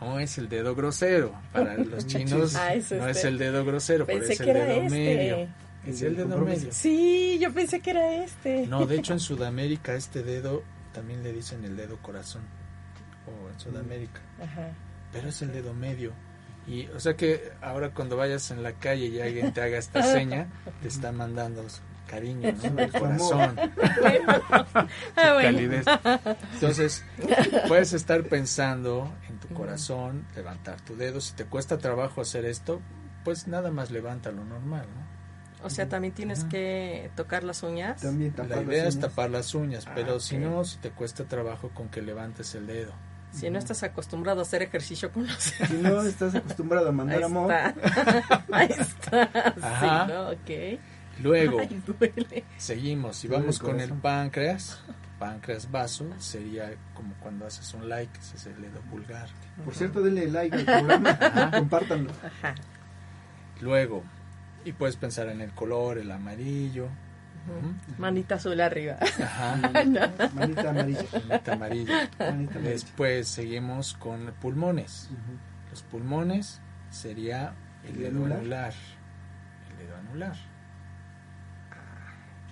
no es el dedo grosero, para *laughs* los chinos Ah, es no es este. el dedo grosero, pero es el que era dedo este. medio. Es el dedo medio. Sí, yo pensé que era este. No, de hecho en Sudamérica este dedo también le dicen el dedo corazón, o en Sudamérica, Ajá. pero es el dedo medio. Y, o sea que ahora cuando vayas en la calle y alguien te haga esta *laughs* seña, te está mandando su cariño, ¿no? El *laughs* corazón, Ah, *laughs* bueno. calidez. Entonces, puedes estar pensando en tu corazón, levantar tu dedo. Si te cuesta trabajo hacer esto, pues nada más levanta lo normal, ¿no? O sea, también tienes que tocar las uñas. También tapar La las idea es tapar las uñas, Ah, pero si no, si te cuesta trabajo con que levantes el dedo. Si no estás acostumbrado a hacer ejercicio con los *laughs* Si no estás acostumbrado a Ahí mandar amor, está. *laughs* Ahí está. Ajá. Sí, ¿no? Ok. Luego, Ay, duele. seguimos y Duele vamos el con el páncreas. Páncreas vaso sería como cuando haces un like, ese es el dedo pulgar. por cierto, denle like al programa, *laughs* compártanlo. Ajá. Luego, y puedes pensar en el color, el amarillo. Manita azul arriba. Ajá, *laughs* Manita amarilla. manita amarilla. Manita amarilla. Después seguimos con pulmones. Los pulmones sería el ¿El dedo anular? anular. El dedo anular.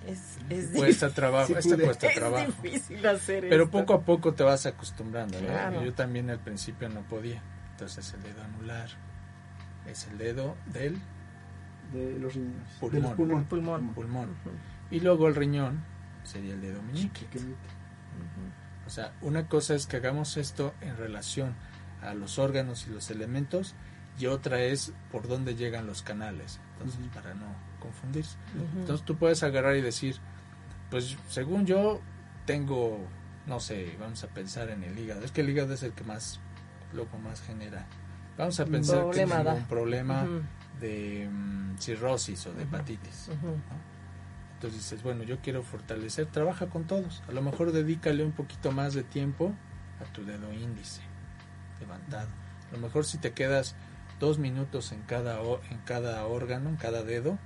Es, es, Cuesta trabajo, Sí este pude. cuesta es trabajo. difícil hacer Pero esto. poco a poco te vas acostumbrando, ¿no? Claro. Yo también al principio no podía. Entonces el dedo anular es el dedo del De los riñones. De Pulmón. los pulmones. Pulmón. pulmón. Y luego el riñón sería el dedo meñique. Pequeñito. O sea, una cosa es que hagamos esto en relación a los órganos y los elementos y otra es por dónde llegan los canales. Entonces, para no confundirse. Entonces tú puedes agarrar y decir, pues según yo tengo, no sé, vamos a pensar en el hígado. Es que el hígado es el que más, luego más genera. Vamos a pensar que problema tengo un problema. De mm, cirrosis o de hepatitis. Entonces dices, bueno, yo quiero fortalecer, trabaja con todos. A lo mejor dedícale un poquito más de tiempo a tu dedo índice levantado. A lo mejor si te quedas dos minutos en cada, en cada órgano, en cada dedo,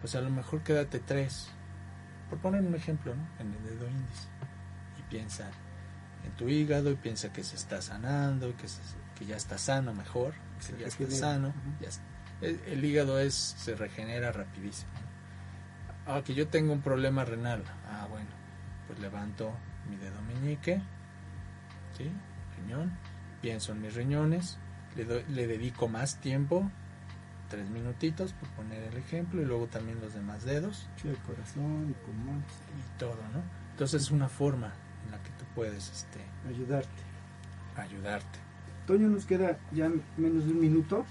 pues a lo mejor quédate tres. Por poner un ejemplo, ¿no? En el dedo índice. Y piensa en tu hígado y piensa que se está sanando, que, que ya está sano mejor, que ya está sano. El, hígado es se regenera rapidísimo. Ah, que yo tengo un problema renal. Ah, bueno, pues levanto mi dedo meñique, ¿sí? Riñón, pienso en mis riñones, le, le dedico más tiempo, tres minutitos por poner el ejemplo, y luego también los demás dedos. el corazón, y pulmón. Y todo, ¿no? Entonces es una forma en la que tú puedes este, ayudarte. Ayudarte. Toño, nos queda ya menos de un minuto.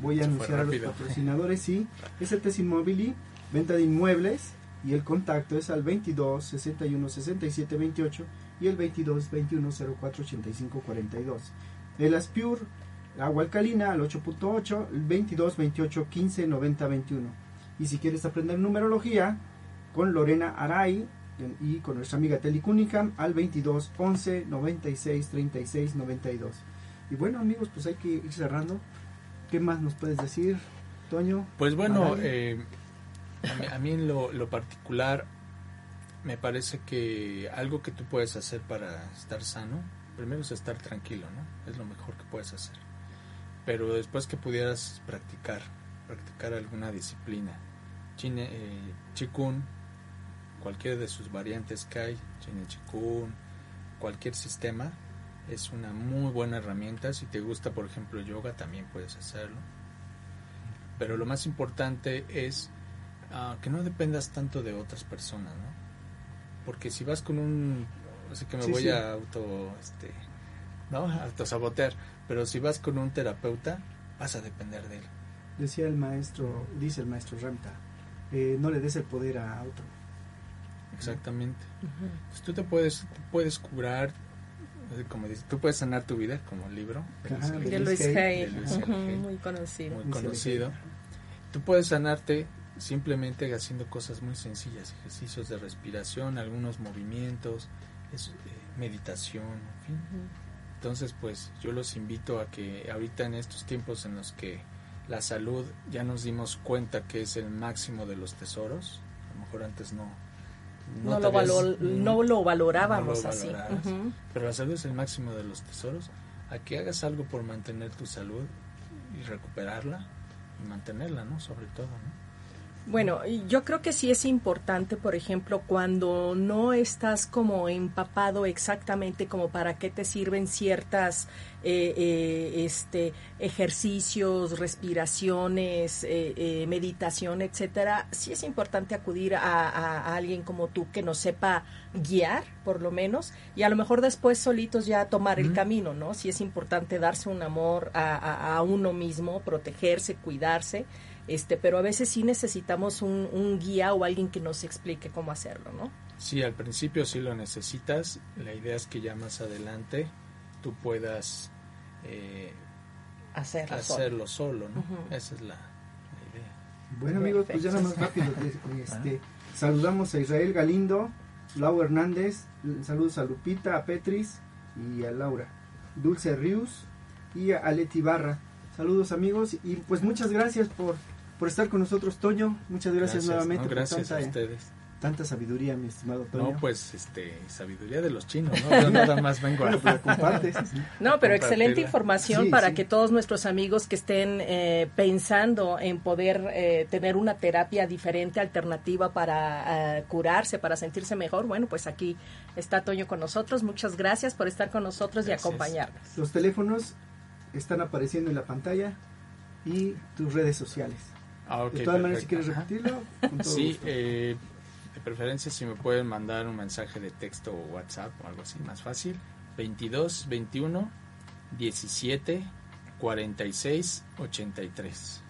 Voy a anunciar a los patrocinadores, sí. Es el Tessimobili venta de inmuebles y el contacto es al 22 61 67 28 y el 22 21 04 85 42. El Aspure, agua alcalina al 8.8, el 22 28 15 90 21. Y si quieres aprender numerología, con Lorena Aray y con nuestra amiga Telicúnica al 22 11 96 36 92. Y bueno amigos, pues hay que ir cerrando. ¿Qué más nos puedes decir, Toño? Pues bueno, eh, a mí, en lo, particular me parece que algo que tú puedes hacer para estar sano, primero es estar tranquilo, ¿no? Es lo mejor que puedes hacer. Pero después que pudieras practicar, practicar alguna disciplina, Chine, eh, Chikun, cualquiera de sus variantes que hay, Chine Chikun, cualquier sistema, es una muy buena herramienta. Si te gusta, por ejemplo, yoga, también puedes hacerlo. Pero lo más importante es Ah, que no dependas tanto de otras personas, ¿no? Porque si vas con un, así que me voy a auto, este, ¿no? Autosabotear, pero si vas con un terapeuta, vas a depender de él. Decía el maestro, dice el maestro Ramta, eh, no le des el poder a otro. Exactamente. tú te puedes, puedes curar, como dice, tú puedes sanar tu vida, como el libro de, Luis Hay, muy conocido. Muy conocido. Tú puedes sanarte simplemente haciendo cosas muy sencillas, ejercicios de respiración, algunos movimientos, eh, meditación, en fin. Entonces, pues yo los invito a que ahorita en estos tiempos en los que la salud ya nos dimos cuenta que es el máximo de los tesoros, a lo mejor antes no. No, lo, no lo, valorábamos así. Pero la salud es el máximo de los tesoros. A que hagas algo por mantener tu salud y recuperarla y mantenerla, ¿no? Sobre todo, ¿no? Bueno, yo creo que sí es importante, por ejemplo, cuando no estás como empapado exactamente como para qué te sirven ciertas eh, eh, este, ejercicios, respiraciones, eh, meditación, etcétera, sí es importante acudir a, alguien como tú que nos sepa guiar, por lo menos, y a lo mejor después solitos ya tomar el camino, ¿no? Sí es importante darse un amor a, a uno mismo, protegerse, cuidarse este, pero a veces sí necesitamos un, guía o alguien que nos explique cómo hacerlo, ¿no? Sí, al principio sí lo necesitas. La idea es que ya más adelante tú puedas eh, hacerlo, solo. ¿no? Esa es la, idea. Bueno amigos, pues ya nada más rápido. *laughs* Este, saludamos a Israel Galindo, Lau Hernández, saludos a Lupita, a Petris y a Laura, Dulce Rius y a Aleti Barra. Saludos amigos y pues muchas gracias por por estar con nosotros, Toño. Muchas gracias, nuevamente. gracias a ustedes. Tanta sabiduría, mi estimado Toño. No, pues, este, sabiduría de los chinos, ¿no? *laughs* Yo nada más vengo a... Pues, compartes. *laughs* No, pero excelente información para que todos nuestros amigos que estén eh, pensando en poder eh, tener una terapia diferente, alternativa para eh, curarse, para sentirse mejor, bueno, pues aquí está Toño con nosotros. Muchas gracias por estar con nosotros y acompañarnos. Los teléfonos están apareciendo en la pantalla y tus redes sociales. Ah, de todas maneras, si quieres repetirlo, Sí, eh, de preferencia si me pueden mandar un mensaje de texto o WhatsApp o algo así, más fácil. 22 21 17 46 83.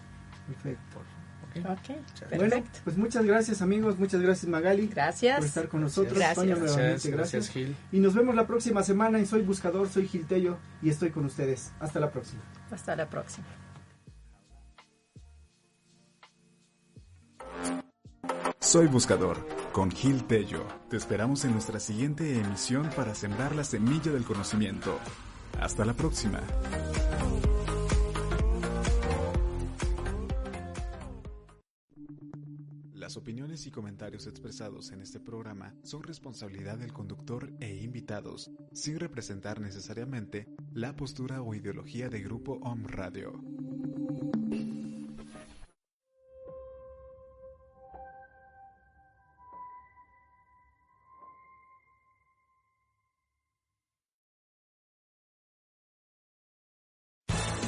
Perfecto. Okay. Bueno, pues muchas gracias amigos, muchas gracias Magali. Gracias. Por estar con nosotros. Gracias. gracias. Gil. Y nos vemos la próxima semana en Soy Buscador, soy Gil Tello y estoy con ustedes. Hasta la próxima. Hasta la próxima. Soy Buscador, con Gil Tello. Te esperamos en nuestra siguiente emisión para sembrar la semilla del conocimiento. Hasta la próxima. Las opiniones y comentarios expresados en este programa son responsabilidad del conductor e invitados, sin representar necesariamente la postura o ideología de Grupo Om Radio.